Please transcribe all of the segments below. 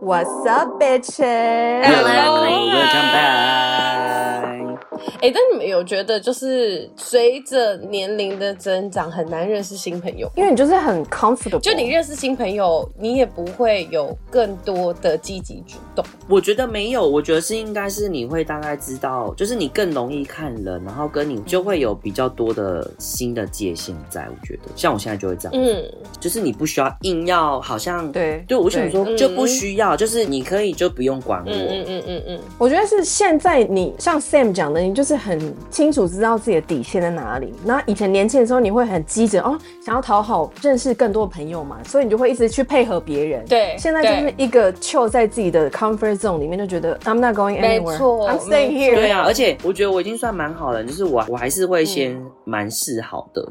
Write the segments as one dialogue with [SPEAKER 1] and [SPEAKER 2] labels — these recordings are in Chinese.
[SPEAKER 1] What's up, bitches?
[SPEAKER 2] Hello, welcome back.
[SPEAKER 3] 哎，但你们有觉得，就是随着年龄的增长，很难认识新朋友？
[SPEAKER 1] 因为你就是很 comfortable，
[SPEAKER 3] 就你认识新朋友，你也不会有更多的积极主动。
[SPEAKER 2] 我觉得没有，我觉得是应该是你会大概知道，就是你更容易看人，然后跟你就会有比较多的新的界限在。我觉得，像我现在就会这样，嗯，就是你不需要硬要，好像对对，我想说就不需要，就是你可以就不用管我，嗯嗯
[SPEAKER 1] 嗯嗯。我觉得是现在你像 Sam 讲的，你就是。很清楚知道自己的底线在哪里。那以前年轻的时候，你会很积极哦，想要讨好、认识更多的朋友嘛，所以你就会一直去配合别人。
[SPEAKER 3] 对，
[SPEAKER 1] 现在就是一个 chill 在自己的 comfort zone 里面，就觉得 I'm not going anywhere，I'm staying here。
[SPEAKER 2] 对啊，而且我觉得我已经算蛮好了，就是我我还是会先蛮示好的。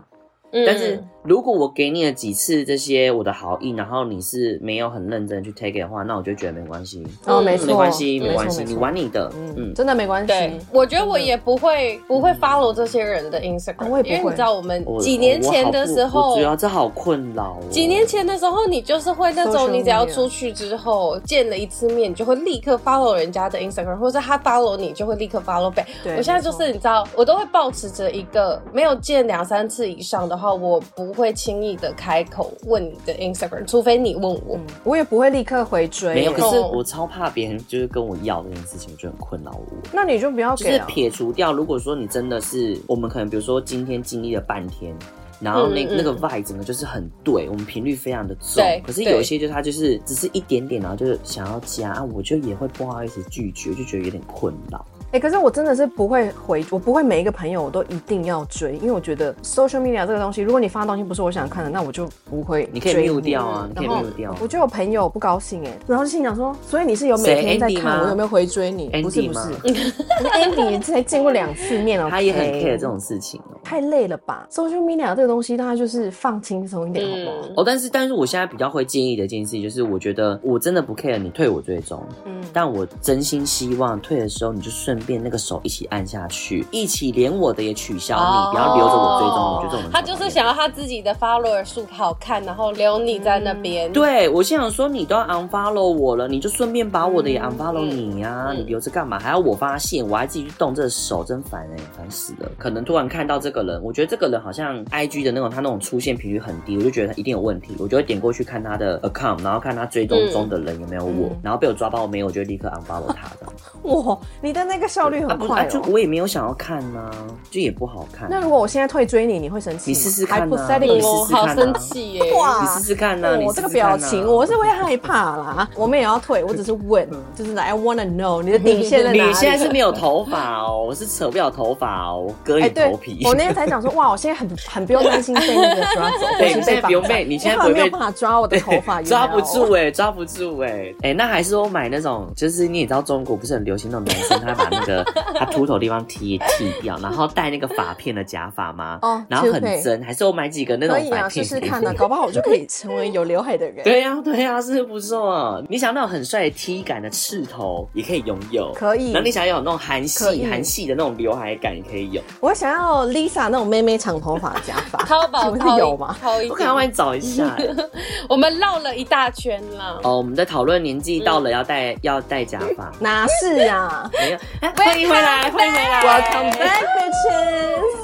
[SPEAKER 2] 嗯但是如果我给你了几次这些我的好意，然后你是没有很认真去 take it 的话，那我就觉得没关系。
[SPEAKER 1] 哦，没错，
[SPEAKER 2] 没关系，没关系，你玩你的，嗯，
[SPEAKER 1] 真的没关系。
[SPEAKER 3] 对，我觉得我也不会不会 follow 这些人的 Instagram，因为你知道我们几年前的时候，
[SPEAKER 2] 主要这好困扰。
[SPEAKER 3] 几年前的时候，你就是会那种，你只要出去之后见了一次面，你就会立刻 follow 人家的 Instagram，或者他 follow 你，就会立刻 follow back。我现在就是你知道，我都会保持着一个没有见两三次以上的话，我不。不会轻易的开口问你的 Instagram，除非你问我，嗯、
[SPEAKER 1] 我也不会立刻回追。
[SPEAKER 2] 没有，可是我超怕别人就是跟我要这件事情，我就很困扰我。
[SPEAKER 1] 那你就不要给、啊，
[SPEAKER 2] 就是撇除掉。如果说你真的是，我们可能比如说今天经历了半天，然后那嗯嗯那个 vibe 整个就是很对，我们频率非常的重。可是有一些就是他就是只是一点点，然后就是想要加，啊、我就也会不好意思拒绝，就觉得有点困扰。
[SPEAKER 1] 哎、欸，可是我真的是不会回，我不会每一个朋友我都一定要追，因为我觉得 social media 这个东西，如果你发的东西不是我想看的，那我就不会追。
[SPEAKER 2] 你可以 mute 掉啊，你可以 mute 掉。
[SPEAKER 1] 我就有朋友不高兴哎，然后就心想说，所以你是有每天在看我有没有回追你？不是不是，Andy 才见过两次面哦，
[SPEAKER 2] 他也很 care 这种事情哦，
[SPEAKER 1] 太累了吧？social media 这个东西，大家就是放轻松一点好不好？
[SPEAKER 2] 哦，但是但是我现在比较会建议的一件事情就是，我觉得我真的不 care 你退我追踪，嗯，但我真心希望退的时候你就顺便那个手一起。按下去，一起连我的也取消你，你不要留着我追踪。我觉得
[SPEAKER 3] 他就是想要他自己的 follower 数好看，然后留你在那边。
[SPEAKER 2] 嗯、对，我心想说，你都要 unfollow 我了，你就顺便把我的也 unfollow 你呀、啊，嗯、你留着干嘛？还要我发现，我还自己去动这个手，真烦哎、欸，烦死了。可能突然看到这个人，我觉得这个人好像 IG 的那种，他那种出现频率很低，我就觉得他一定有问题，我就会点过去看他的 account，然后看他追踪中的人有没有我，嗯、然后被我抓到没有，我就立刻 unfollow 他的。
[SPEAKER 1] 哇，你的那个效率很快、哦。
[SPEAKER 2] 就我也没有想要看呐、啊，就也不好看。
[SPEAKER 1] 那如果我现在退追你，你会生气？
[SPEAKER 2] 你试试看
[SPEAKER 3] 我好生气耶！
[SPEAKER 1] 哇，
[SPEAKER 2] 你试试看呐、啊，
[SPEAKER 1] 我这个表情我是会害怕啦。我们也要退，我只是 问，就是来 I wanna know 你的底线在哪里？
[SPEAKER 2] 你现在是没有头发哦，我是扯不了头发哦，我割你头皮。
[SPEAKER 1] 我那天才讲说，哇，我现在很很不用担心被那个抓走，
[SPEAKER 2] 对，现在不用被，你现在
[SPEAKER 1] 没有办法抓我的头发，
[SPEAKER 2] 抓不住哎，抓不住哎，哎，那还是我买那种，就是你也知道中国不是很流行那种男生，他把那个他秃头地方剃剃掉，然后戴那个发片的假发吗？哦，然后很真，还是我买几个那种发片？试试看呢，搞不好我就可以成为有刘海的人。对呀，对呀，是不是不错？你想那种很帅的 T 感的刺头，也可以拥有。
[SPEAKER 1] 可以。
[SPEAKER 2] 那你想要有那种韩系、韩系的那种刘海感，也可以有。
[SPEAKER 1] 我想要 Lisa 那种妹妹长头发的假发，
[SPEAKER 3] 淘宝是
[SPEAKER 1] 有吗？
[SPEAKER 2] 我可能帮你找一下。
[SPEAKER 3] 我们绕了一大圈了。
[SPEAKER 2] 哦，我们在讨论年纪到了要戴要戴假发。
[SPEAKER 1] 哪是啊？
[SPEAKER 2] 没有。欢迎回来，欢迎回来。
[SPEAKER 1] Welcome back,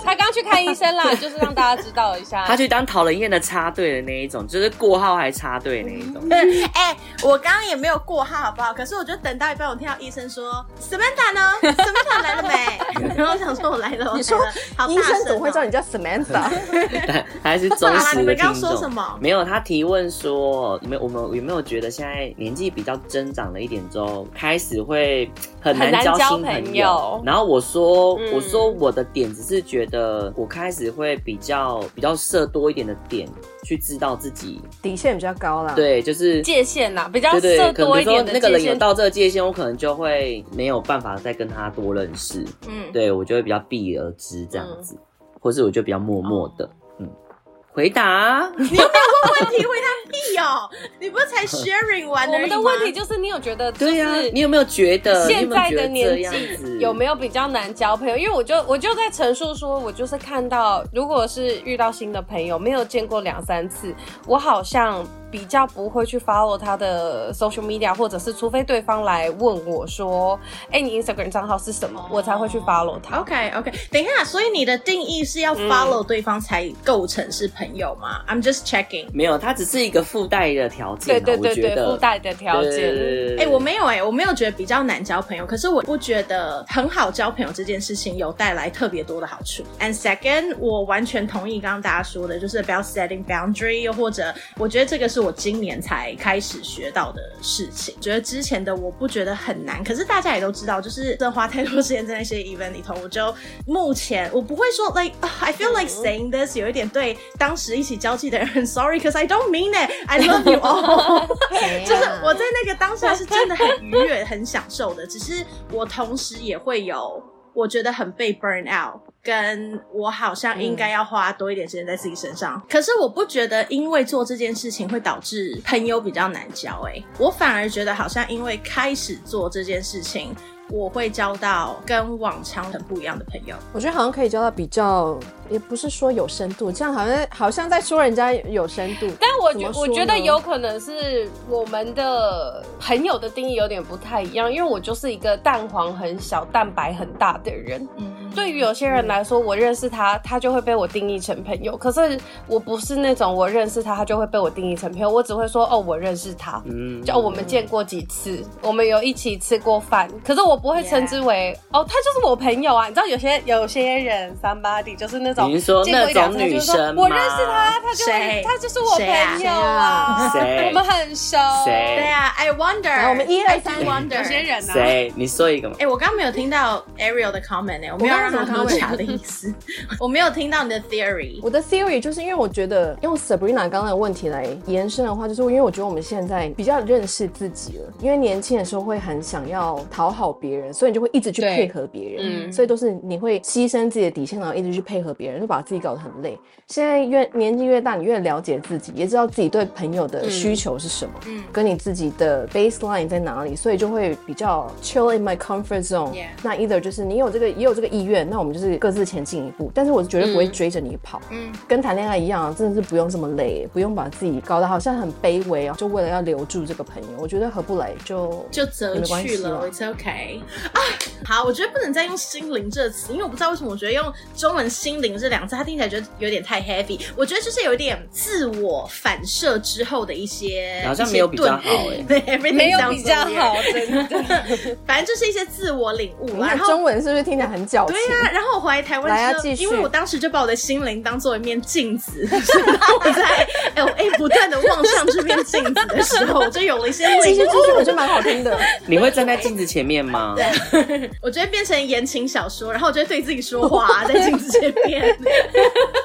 [SPEAKER 3] 他刚去看医生啦，就是让大家知道一下。
[SPEAKER 2] 他去当讨人厌的插队的那一种，就是过号还插队那一种。
[SPEAKER 4] 哎，我刚刚也没有过号，好不好？可是我就等到一半，我听到医生说：“Samantha 呢？Samantha 来了没？” 然后我想说：“我来了。”你说
[SPEAKER 1] 好医生怎么会知道你叫 Samantha？
[SPEAKER 2] 还是忠实的听众。你们
[SPEAKER 4] 刚刚说什么？
[SPEAKER 2] 没有，他提问说：“你们我们有没有觉得现在年纪比较增长了一点之后，开始会很难交新朋友？”然后我说：“我说我的点只是觉得我开始会比较比较设多一点的点。”去知道自己
[SPEAKER 1] 底线比较高啦，
[SPEAKER 2] 对，就是
[SPEAKER 3] 界限啦，比较设多一点的界限。
[SPEAKER 2] 那个人有到这个界限，我可能就会没有办法再跟他多认识。嗯，对我就会比较避而知这样子，或是我就比较默默的。嗯，回答，
[SPEAKER 4] 你有没有问问题？回答。屁哦！你不是才 sharing 完？
[SPEAKER 3] 我们的问题就是，你有觉得？
[SPEAKER 2] 对呀，你有没有觉得
[SPEAKER 3] 现在的年纪有没有比较难交朋友？因为我就我就在陈述说，我就是看到，如果是遇到新的朋友，没有见过两三次，我好像。比较不会去 follow 他的 social media，或者是除非对方来问我说：“哎、欸，你 Instagram 账号是什么？”我才会去 follow 他。
[SPEAKER 4] OK OK，等一下，所以你的定义是要 follow 对方才构成是朋友吗、嗯、？I'm just checking。
[SPEAKER 2] 没有，它只是一个附带的条件。
[SPEAKER 3] 对对对对，附带的条件。
[SPEAKER 4] 哎、欸，我没有哎、欸，我没有觉得比较难交朋友，可是我不觉得很好交朋友这件事情有带来特别多的好处。And second，我完全同意刚刚大家说的，就是 about setting boundary，又或者我觉得这个是。我今年才开始学到的事情，觉得之前的我不觉得很难，可是大家也都知道，就是真的花太多时间在那些 event 里头，我就目前我不会说 like、uh, I feel like saying this 有一点对当时一起交际的人 很 sorry，cause I don't mean it，I love you all，就是我在那个当下是真的很愉悦、很享受的，只是我同时也会有我觉得很被 burn out。跟我好像应该要花多一点时间在自己身上，嗯，可是我不觉得因为做这件事情会导致朋友比较难交，欸，诶，我反而觉得好像因为开始做这件事情。我会交到跟往常很不一样的朋友，
[SPEAKER 1] 我觉得好像可以交到比较，也不是说有深度，这样好像好像在说人家有深度。
[SPEAKER 3] 但我觉我觉得有可能是我们的朋友的定义有点不太一样，因为我就是一个蛋黄很小、蛋白很大的人。嗯，对于有些人来说，我认识他，他就会被我定义成朋友。可是我不是那种我认识他，他就会被我定义成朋友。我只会说哦，我认识他，嗯，就我们见过几次，我们有一起吃过饭。可是我。不会称之为.哦，他就是我朋友啊。你知道有些有些人，somebody 就是那种，
[SPEAKER 2] 你是说那种女生吗？
[SPEAKER 3] 我认识他，他就他就是我朋友啊。我们很熟。
[SPEAKER 2] 谁？
[SPEAKER 4] 对啊，I wonder。
[SPEAKER 1] 我们一二三
[SPEAKER 3] ，wonder。有些人呢？
[SPEAKER 2] 谁？你说一个嘛？
[SPEAKER 4] 哎、欸，我刚刚没有听到 Ariel 的 comment 我没有让他喝茶的意思。我没有听到你的 theory。
[SPEAKER 1] 我的 theory 就是因为我觉得用 Sabrina 刚刚的问题来延伸的话，就是因为我觉得我们现在比较认识自己了，因为年轻的时候会很想要讨好别。别人，所以你就会一直去配合别人，嗯，所以都是你会牺牲自己的底线，然后一直去配合别人，就把自己搞得很累。现在越年纪越大，你越了解自己，也知道自己对朋友的需求是什么，嗯，跟你自己的 baseline 在哪里，所以就会比较 chill in my comfort zone。那 either 就是你有这个也有这个意愿，那我们就是各自前进一步。但是我绝对不会追着你跑，嗯，跟谈恋爱一样，真的是不用这么累，不用把自己搞得好像很卑微啊，就为了要留住这个朋友，我觉得合不来就
[SPEAKER 4] 就择去了，It's okay。啊，好，我觉得不能再用心灵这个词，因为我不知道为什么，我觉得用中文“心灵”这两个字，它听起来觉得有点太 heavy。我觉得就是有一点自我反射之后的一些，
[SPEAKER 2] 好像没有比较好哎、欸，
[SPEAKER 3] 对，没有比较好，真的。
[SPEAKER 4] 反正就是一些自我领悟。然后
[SPEAKER 1] 中文是不是听起来很矫情？
[SPEAKER 4] 对呀、啊。然后我回来台湾之后，因为我当时就把我的心灵当做一面镜子，我在哎哎不断的望向这面镜子的时候，我就有了一些领悟。
[SPEAKER 1] 继续继续，我觉得蛮好听的。
[SPEAKER 2] 你会站在镜子前面吗？
[SPEAKER 4] 对。我觉得变成言情小说，然后我就会对自己说话，在镜子前面。ハハハハ!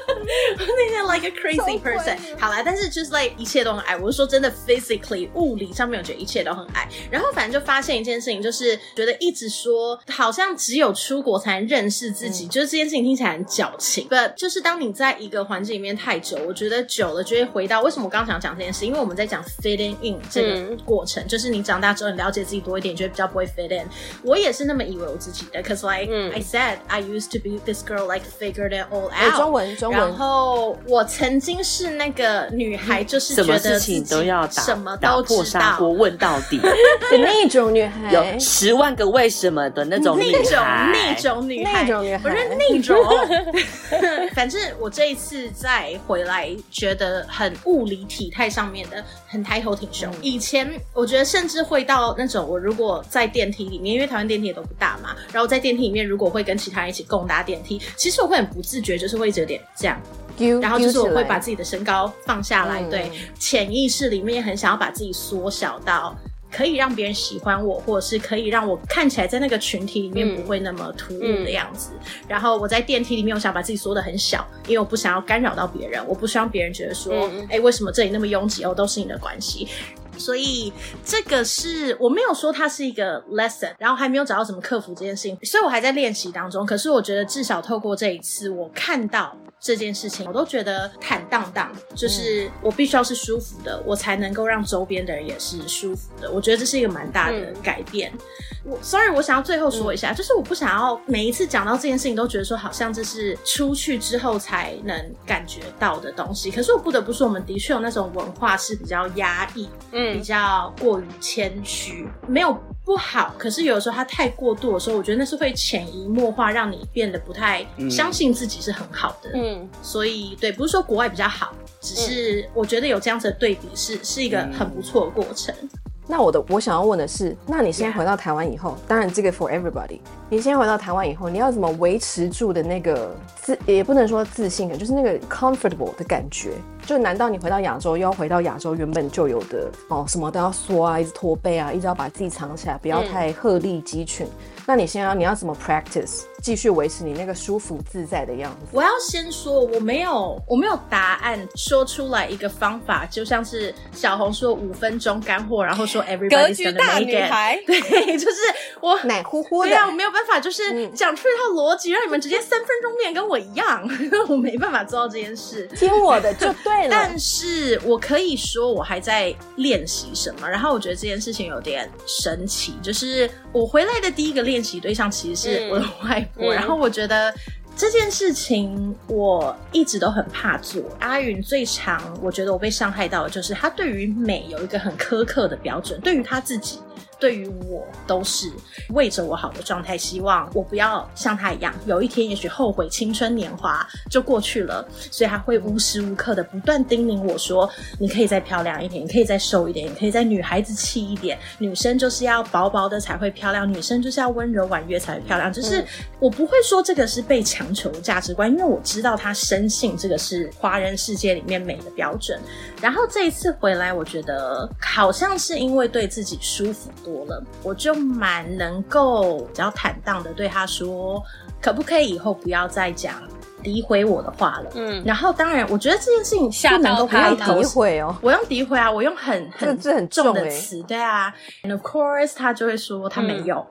[SPEAKER 4] 那天 like a crazy person。好啦，但是就是 like 一切都很矮。我是说真的，physically 物理上面，我觉得一切都很矮。然后反正就发现一件事情，就是觉得一直说好像只有出国才能认识自己，嗯、就是这件事情听起来很矫情。But 就是当你在一个环境里面太久，我觉得久了就会回到为什么我刚刚想讲这件事，因为我们在讲 fitting in 这个过程，嗯、就是你长大之后你了解自己多一点，你觉得比较不会 fit in。我也是那么以为我自己的，cause like、嗯、I said I used to be this girl like figured it all out、欸。
[SPEAKER 1] 中文中文。
[SPEAKER 4] 然后我曾经是那个女孩，就是觉得
[SPEAKER 2] 什么事情都要打，
[SPEAKER 4] 什么都
[SPEAKER 2] 破砂锅问到底。
[SPEAKER 1] 的那种女孩，
[SPEAKER 2] 有十万个为什么的那种女孩，
[SPEAKER 4] 那种那种女孩，
[SPEAKER 1] 那种女孩，
[SPEAKER 4] 不是那种。反正我这一次再回来，觉得很物理体态上面的很抬头挺胸。嗯、以前我觉得甚至会到那种，我如果在电梯里面，因为台湾电梯也都不大嘛，然后在电梯里面如果会跟其他人一起共搭电梯，其实我会很不自觉，就是会一直有点这样。然后就是我会把自己的身高放下来，对，潜意识里面也很想要把自己缩小到可以让别人喜欢我，或者是可以让我看起来在那个群体里面不会那么突兀的样子。然后我在电梯里面，我想把自己缩的很小，因为我不想要干扰到别人，我不希望别人觉得说，哎，为什么这里那么拥挤哦，都是你的关系。所以这个是我没有说它是一个 lesson，然后还没有找到怎么克服这件事情，所以我还在练习当中。可是我觉得至少透过这一次，我看到这件事情，我都觉得坦荡荡，就是我必须要是舒服的，我才能够让周边的人也是舒服的。我觉得这是一个蛮大的改变。我 sorry，我想要最后说一下，就是我不想要每一次讲到这件事情都觉得说好像这是出去之后才能感觉到的东西。可是我不得不说，我们的确有那种文化是比较压抑，嗯，比较过于谦虚，没有不好。可是有的时候他太过度的时候，我觉得那是会潜移默化让你变得不太相信自己是很好的。嗯，所以对，不是说国外比较好，只是我觉得有这样子的对比是是一个很不错的过程。
[SPEAKER 1] 那我的我想要问的是，那你先回到台湾以后，当然这个 for everybody，你先回到台湾以后，你要怎么维持住的那个自，也不能说自信的，就是那个 comfortable 的感觉。就难道你回到亚洲又要回到亚洲原本就有的哦，什么都要缩啊，一直驼背啊，一直要把自己藏起来，不要太鹤立鸡群。嗯那你先要，你要怎么 practice，继续维持你那个舒服自在的样子？
[SPEAKER 4] 我要先说，我没有，我没有答案说出来一个方法，就像是小红说五分钟干货，然后说 everybody's gonna make it。对，就是我
[SPEAKER 1] 奶乎乎的。
[SPEAKER 4] 对啊，我没有办法，就是讲出一套逻辑，让你们直接三分钟练跟我一样，我没办法做到这件事。
[SPEAKER 1] 听我的就对了。
[SPEAKER 4] 但是我可以说，我还在练习什么。然后我觉得这件事情有点神奇，就是我回来的第一个练。习对象其实是我的外婆，嗯、然后我觉得这件事情我一直都很怕做。阿云最常，我觉得我被伤害到的就是他对于美有一个很苛刻的标准，对于他自己。对于我都是为着我好的状态，希望我不要像他一样，有一天也许后悔青春年华就过去了，所以他会无时无刻的不断叮咛我说：“你可以再漂亮一点，你可以再瘦一点，你可以再女孩子气一点。女生就是要薄薄的才会漂亮，女生就是要温柔婉约才会漂亮。”就是我不会说这个是被强求的价值观，因为我知道他深信这个是华人世界里面美的标准。然后这一次回来，我觉得好像是因为对自己舒服多。多了，我就蛮能够比较坦荡的对他说，可不可以以后不要再讲诋毁我的话了？嗯，然后当然，我觉得这件事情不能够太
[SPEAKER 1] 诋毁哦。
[SPEAKER 4] 我用诋毁啊，我用很很
[SPEAKER 1] 这很
[SPEAKER 4] 重的词，对啊。And of course，他就会说他没有。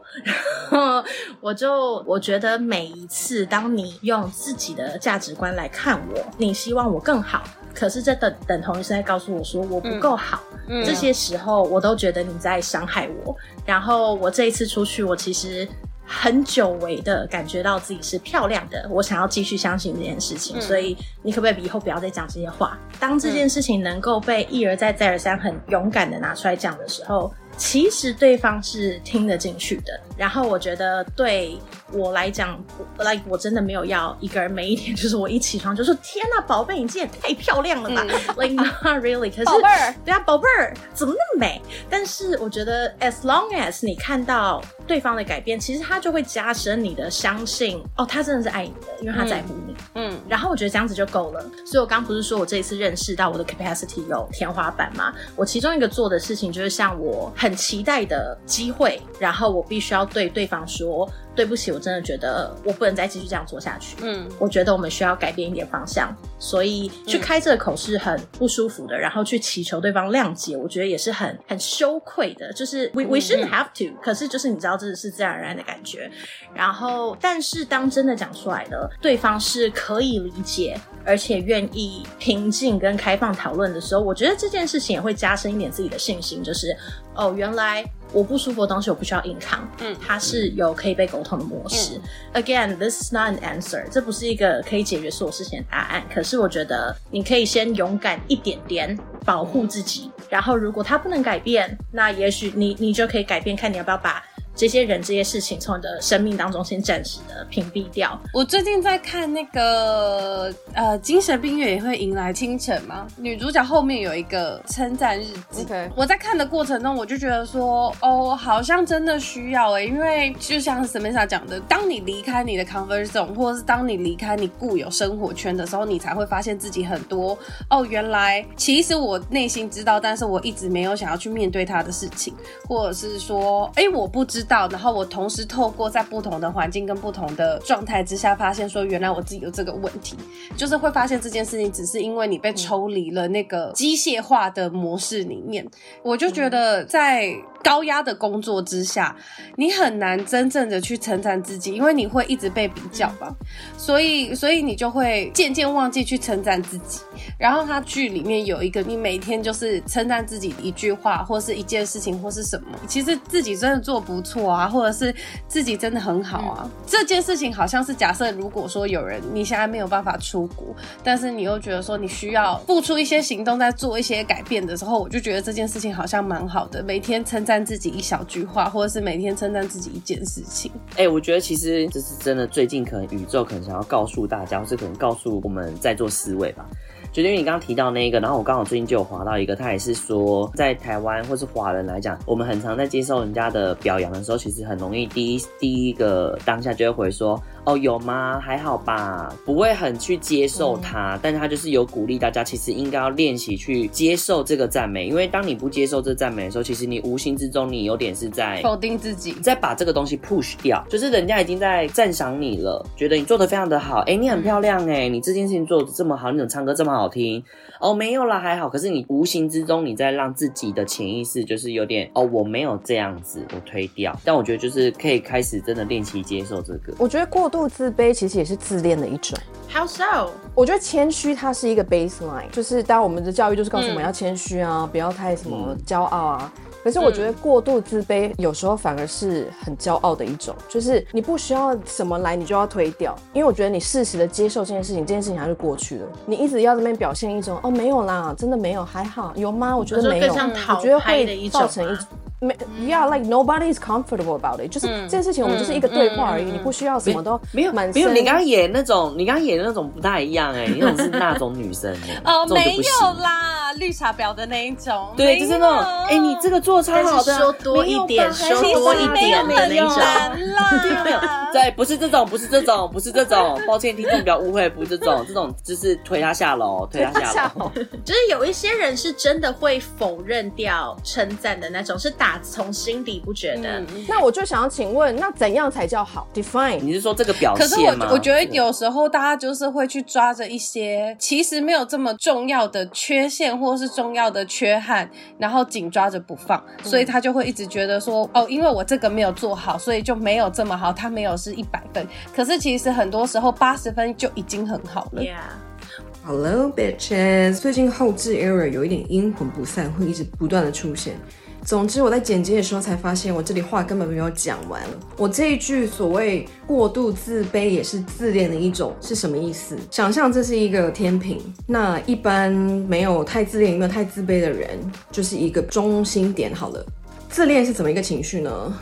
[SPEAKER 4] 嗯、然 后我就我觉得每一次当你用自己的价值观来看我，你希望我更好。可是这等等同于是在告诉我说我不够好，这些时候我都觉得你在伤害我。然后我这一次出去，我其实很久违的感觉到自己是漂亮的。我想要继续相信这件事情，嗯、所以你可不可以以后不要再讲这些话？当这件事情能够被一而再再而三很勇敢的拿出来讲的时候。其实对方是听得进去的，然后我觉得对我来讲，like 我真的没有要一个人每一天就是我一起床就说天哪，宝贝，你今天也太漂亮了吧，嗯，like not really，可是宝贝儿，对啊，宝贝儿怎么那么美？但是我觉得 as long as 你看到对方的改变，其实他就会加深你的相信，哦，他真的是爱你的，因为他在乎你，嗯，嗯，然后我觉得这样子就够了。所以我刚不是说我这一次认识到我的 capacity 有天花板吗？我其中一个做的事情就是像我很。期待的机会，然后我必须要对对方说对不起，我真的觉得我不能再继续这样做下去。嗯，我觉得我们需要改变一点方向，所以去开这个口是很不舒服的，然后去祈求对方谅解，我觉得也是很很羞愧的。就是 we we shouldn't have to，可是就是你知道这是自然而然的感觉。然后，但是当真的讲出来了，对方是可以理解，而且愿意平静跟开放讨论的时候，我觉得这件事情也会加深一点自己的信心，就是哦。原来我不舒服的东西我不需要硬扛，嗯，它是有可以被沟通的模式。嗯、Again, this is not an answer，这不是一个可以解决所有事情的答案。可是我觉得你可以先勇敢一点点，保护自己。然后如果它不能改变，那也许你你就可以改变，看你要不要把。这些人、这些事情从你的生命当中先暂时的屏蔽掉。
[SPEAKER 3] 我最近在看那个呃，精神病院也会迎来清晨吗。女主角后面有一个称赞日记。Okay. 我在看的过程中，我就觉得说，哦，好像真的需要哎，因为就像 Samantha 讲的，当你离开你的 conversion 或者是当你离开你固有生活圈的时候，你才会发现自己很多哦，原来其实我内心知道，但是我一直没有想要去面对他的事情，或者是说，哎，我不知。到，然后我同时透过在不同的环境跟不同的状态之下，发现说原来我自己有这个问题，就是会发现这件事情只是因为你被抽离了那个机械化的模式里面，我就觉得在。高压的工作之下，你很难真正的去称赞自己，因为你会一直被比较吧，所以，所以你就会渐渐忘记去称赞自己。然后他剧里面有一个，你每天就是称赞自己一句话，或是一件事情，或是什么，其实自己真的做不错啊，或者是自己真的很好啊。嗯、这件事情好像是假设，如果说有人你现在没有办法出国，但是你又觉得说你需要付出一些行动，在做一些改变的时候，我就觉得这件事情好像蛮好的，每天称赞。赞自己一小句话，或者是每天称赞自己一件事情。
[SPEAKER 2] 哎、我觉得其实这是真的。最近可能宇宙可能想要告诉大家，或是可能告诉我们在座四位吧。就因为你刚刚提到那一个，然后我刚好最近就有滑到一个，他也是说，在台湾或是华人来讲，我们很常在接受人家的表扬的时候，其实很容易第一第一个当下就会回说。哦，有吗？还好吧，不会很去接受它，嗯、但是他就是有鼓励大家，其实应该要练习去接受这个赞美，因为当你不接受这赞美的时候，其实你无形之中你有点是在
[SPEAKER 3] 否定自己，
[SPEAKER 2] 在把这个东西 push 掉，就是人家已经在赞赏你了，觉得你做的非常的好，哎，你很漂亮，哎，你这件事情做的这么好，你怎么唱歌这么好听？哦，没有啦，还好，可是你无形之中你在让自己的潜意识就是有点哦，我没有这样子，我推掉，但我觉得就是可以开始真的练习接受这个，
[SPEAKER 1] 我觉得过度自卑其实也是自恋的一种。
[SPEAKER 4] How so？
[SPEAKER 1] 我觉得谦虚它是一个 baseline，就是当我们的教育就是告诉我们要谦虚啊，嗯、不要太什么骄傲啊。可是我觉得过度自卑有时候反而是很骄傲的一种，就是你不需要什么来，你就要推掉。因为我觉得你适时的接受这件事情，这件事情它就过去了。你一直要这边表现一种哦，没有啦，真的没有，还好，有吗？我觉得没有，我觉得会造成一种。没，Yeah，like nobody is comfortable about it。就是这件事情，我们就是一个对话而已，你不需要什么都
[SPEAKER 2] 没有。没有，你刚刚演那种，你刚刚演的那种不太一样哎，那种是那种女生
[SPEAKER 3] 哦，没有啦，绿茶婊的那一种。
[SPEAKER 2] 对，就是那种，哎，你这个做超好的，
[SPEAKER 4] 说多一点，说多一点的那种。
[SPEAKER 2] 没有，对，不是这种，不是这种，不是这种。抱歉，听众不要误会，不是这种，这种就是推他下楼，推他下楼。
[SPEAKER 4] 就是有一些人是真的会否认掉称赞的那种，是打。从心底不觉得，
[SPEAKER 1] 嗯、那我就想要请问，那怎样才叫好？Define？
[SPEAKER 2] 你是说这个表现吗？
[SPEAKER 3] 可是我我觉得有时候大家就是会去抓着一些其实没有这么重要的缺陷或是重要的缺憾，然后紧抓着不放，所以他就会一直觉得说，哦，因为我这个没有做好，所以就没有这么好。他没有是一百分，可是其实很多时候八十分就已经很好了。
[SPEAKER 1] Yeah，Hello bitches，最近后置 error 有一点阴魂不散，会一直不断的出现。总之，我在剪辑的时候才发现，我这里话根本没有讲完。我这一句所谓过度自卑也是自恋的一种，是什么意思？想象这是一个天平，那一般没有太自恋，也没有太自卑的人，就是一个中心点。好了，自恋是怎么一个情绪呢？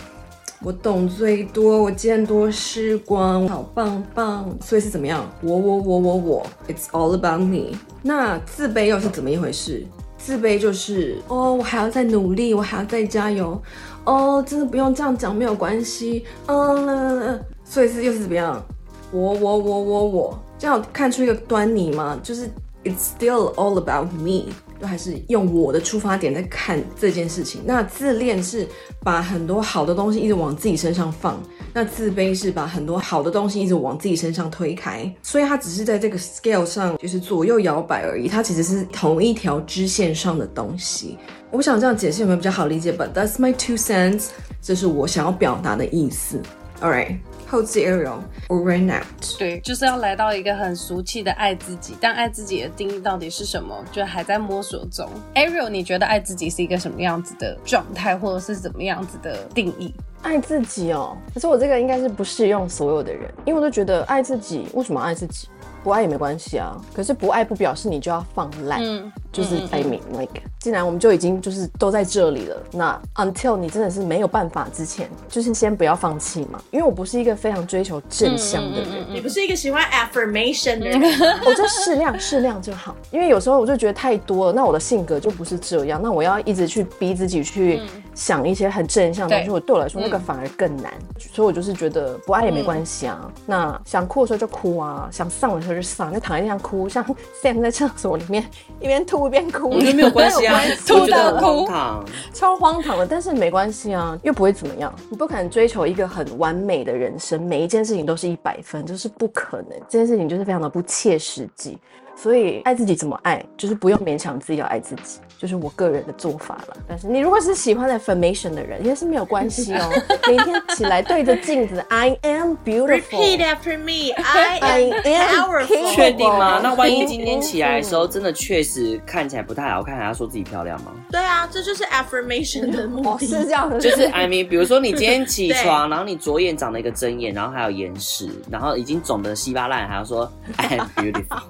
[SPEAKER 1] 我懂最多，我见多识广，好棒棒。所以是怎么样？我我我我我，It's all about me。那自卑又是怎么一回事？自卑就是哦，我还要再努力，我还要再加油，哦，真的不用这样讲，没有关系，嗯，所以是又是怎么样？我我我我我，这样看出一个端倪吗？就是 it's still all about me。都还是用我的出发点在看这件事情。那自恋是把很多好的东西一直往自己身上放，那自卑是把很多好的东西一直往自己身上推开。所以它只是在这个 scale 上就是左右摇摆而已，它其实是同一条支线上的东西。我想这样解释有没有比较好理解？But that's my two cents，这是我想要表达的意思。All right。后置 Ariel over and out。
[SPEAKER 3] 对，就是要来到一个很俗气的爱自己，但爱自己的定义到底是什么，就还在摸索中。Ariel，你觉得爱自己是一个什么样子的状态，或者是怎么样子的定义？
[SPEAKER 1] 爱自己哦，可是我这个应该是不适用所有的人，因为我都觉得爱自己，为什么爱自己？不爱也没关系啊，可是不爱不表示你就要放烂，嗯，就是 I mean like，既然我们就已经就是都在这里了，那 until 你真的是没有办法之前，就是先不要放弃嘛。因为我不是一个非常追求正向的人，
[SPEAKER 4] 你不是一个喜欢 affirmation 的人，
[SPEAKER 1] 我就适量适量就好。因为有时候我就觉得太多了，那我的性格就不是这样，那我要一直去逼自己去想一些很正向的东西，我对我来说那个反而更难。所以我就是觉得不爱也没关系啊。那想哭的时候就哭啊，想丧的时候就丧，就躺在地上哭，像 Sam 在厕所里面一边吐一边哭，
[SPEAKER 2] 我觉得没有关系啊，
[SPEAKER 3] 吐到哭，
[SPEAKER 1] 超荒唐的，但是没关系啊，又不会怎么样。你不可能追求一个很完美的人生，每一件事情都是一百分，就是不可能。这件事情就是非常的不切实际。所以爱自己怎么爱，就是不用勉强自己要爱自己，就是我个人的做法了。但是你如果是喜欢 affirmation 的人，也是没有关系哦。每天起来对着镜子，I am beautiful。
[SPEAKER 4] Repeat after me, I am powerful。
[SPEAKER 2] 确定吗？那万一今天起来的时候，真的确实看起来不太好看，还要说自己漂亮吗？
[SPEAKER 4] 对啊，这就是 affirmation 的目的。
[SPEAKER 1] 哦，是这样的，
[SPEAKER 2] 就是 I mean，比如说你今天起床，然后你左眼长了一个针眼，然后还有眼屎，然后已经肿得稀巴烂，还要说 I am beautiful。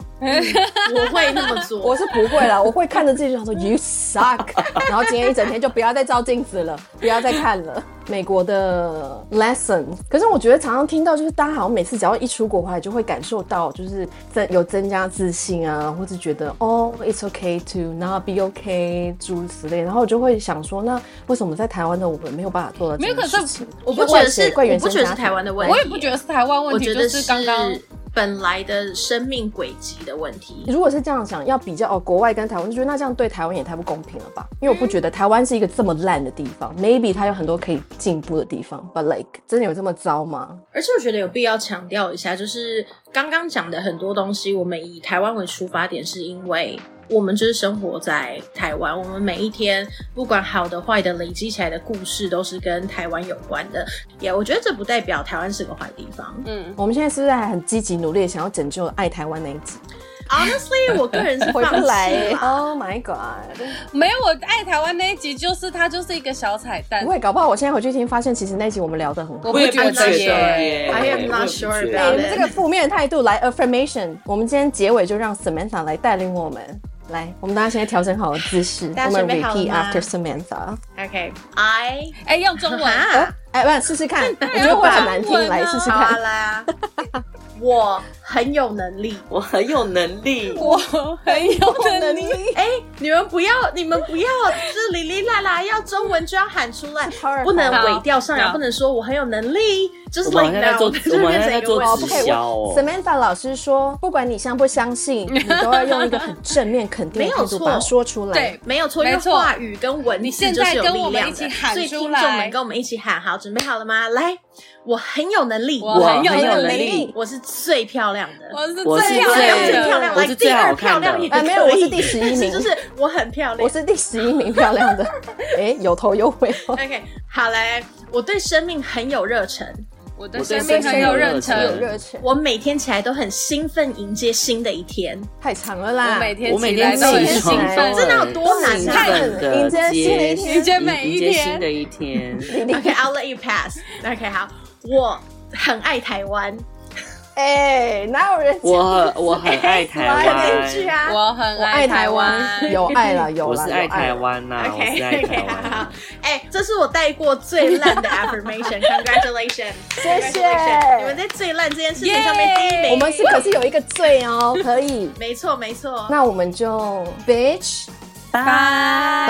[SPEAKER 4] 我会那么做，
[SPEAKER 1] 我是不会啦，我会看着自己想说 You suck，然后今天一整天就不要再照镜子了，不要再看了。美国的 lesson，可是我觉得常常听到就是大家好像每次只要一出国回来就会感受到就是增有增加自信啊，或者觉得哦 it's okay to not be okay 诸如此类，然后我就会想说，那为什么在台湾的我们没有办法做到这件事情？
[SPEAKER 4] 我不觉得是，我不觉得是台湾的问题，
[SPEAKER 3] 我也不觉得是台湾问题，我觉得是刚刚。
[SPEAKER 4] 本来的生命轨迹的问题，
[SPEAKER 1] 如果是这样想，要比较哦，国外跟台湾，就觉得那这样对台湾也太不公平了吧？因为我不觉得台湾是一个这么烂的地方，maybe 它有很多可以进步的地方，but like 真的有这么糟吗？
[SPEAKER 4] 而且我觉得有必要强调一下，就是刚刚讲的很多东西，我们以台湾为出发点，是因为。我们就是生活在台湾，我们每一天不管好的坏的累积起来的故事都是跟台湾有关的。也、yeah, 我觉得这不代表台湾是个坏地方。
[SPEAKER 1] 嗯，我们现在是不是还很积极努力想要拯救爱台湾那一集
[SPEAKER 4] ？Honestly，我个人是回不来。
[SPEAKER 1] Oh my god！
[SPEAKER 3] 没有，我爱台湾那一集就是它就是一个小彩蛋。
[SPEAKER 1] 不会，搞不好我现在回去听，发现其实那一集我们聊得很好。
[SPEAKER 3] 我不觉得耶。
[SPEAKER 4] I am not sure about it。
[SPEAKER 1] 你们这个负面的态度来 affirmation，我们今天结尾就让 Samantha 来带领我们。来，我们大家现在调整好了姿势，我们 repeat after Samantha。
[SPEAKER 4] OK，I，
[SPEAKER 3] 哎，用中文啊，
[SPEAKER 1] 哎，不，试试看，我觉得会很难听，来试试看。
[SPEAKER 4] 好啦，我很有能力，
[SPEAKER 2] 我很有能力，
[SPEAKER 3] 我很有能力。
[SPEAKER 4] 哎，你们不要，你们不要，这哩哩啦啦，要中文就要喊出来，不能尾调上扬，不能说我很有能力。就是我们在做，
[SPEAKER 2] 我们在做直销哦。
[SPEAKER 1] Samantha 老师说，不管你相不相信，你都要用一个很正面肯定的态度把它说出来。
[SPEAKER 4] 对，没有错，因为话语跟文字就是有力量的。所以听众们跟我们一起喊，好，准备好了吗？来，我很有能力，
[SPEAKER 3] 我很有能力，
[SPEAKER 4] 我是最漂亮的，
[SPEAKER 3] 我是最漂亮，
[SPEAKER 4] 最漂亮，
[SPEAKER 2] 我是最好看的。
[SPEAKER 1] 哎，没有，我是第十一名，
[SPEAKER 4] 就是？我很漂亮，
[SPEAKER 1] 我是第十一名漂亮的。哎，有头有尾。
[SPEAKER 4] OK，好嘞，我对生命很有热忱。
[SPEAKER 3] 我的生命很有热忱，
[SPEAKER 1] 有热忱。
[SPEAKER 4] 我每天起来都很兴奋，迎接新的一天。
[SPEAKER 1] 太长了啦！
[SPEAKER 3] 我每天起来都很兴奋，
[SPEAKER 4] 真的有多难看？
[SPEAKER 1] 迎接新的一天，
[SPEAKER 3] 迎接每一天，
[SPEAKER 2] 新的一天。
[SPEAKER 4] OK，I'll let you pass。OK，好，我很爱台湾。
[SPEAKER 1] 哎，哪有人？
[SPEAKER 2] 我我很爱台湾，
[SPEAKER 3] 我很爱台湾，
[SPEAKER 1] 有爱了，有了，
[SPEAKER 2] 我是爱台湾呐，我是爱台湾。
[SPEAKER 4] 哎，这是我带过最烂的 affirmation，congratulations，
[SPEAKER 1] 谢谢。
[SPEAKER 4] 你们在最烂这件事情上面第一名，
[SPEAKER 1] 我们是可是有一个最哦，可以，
[SPEAKER 4] 没错没错。
[SPEAKER 1] 那我们就 bitch，
[SPEAKER 3] 拜拜。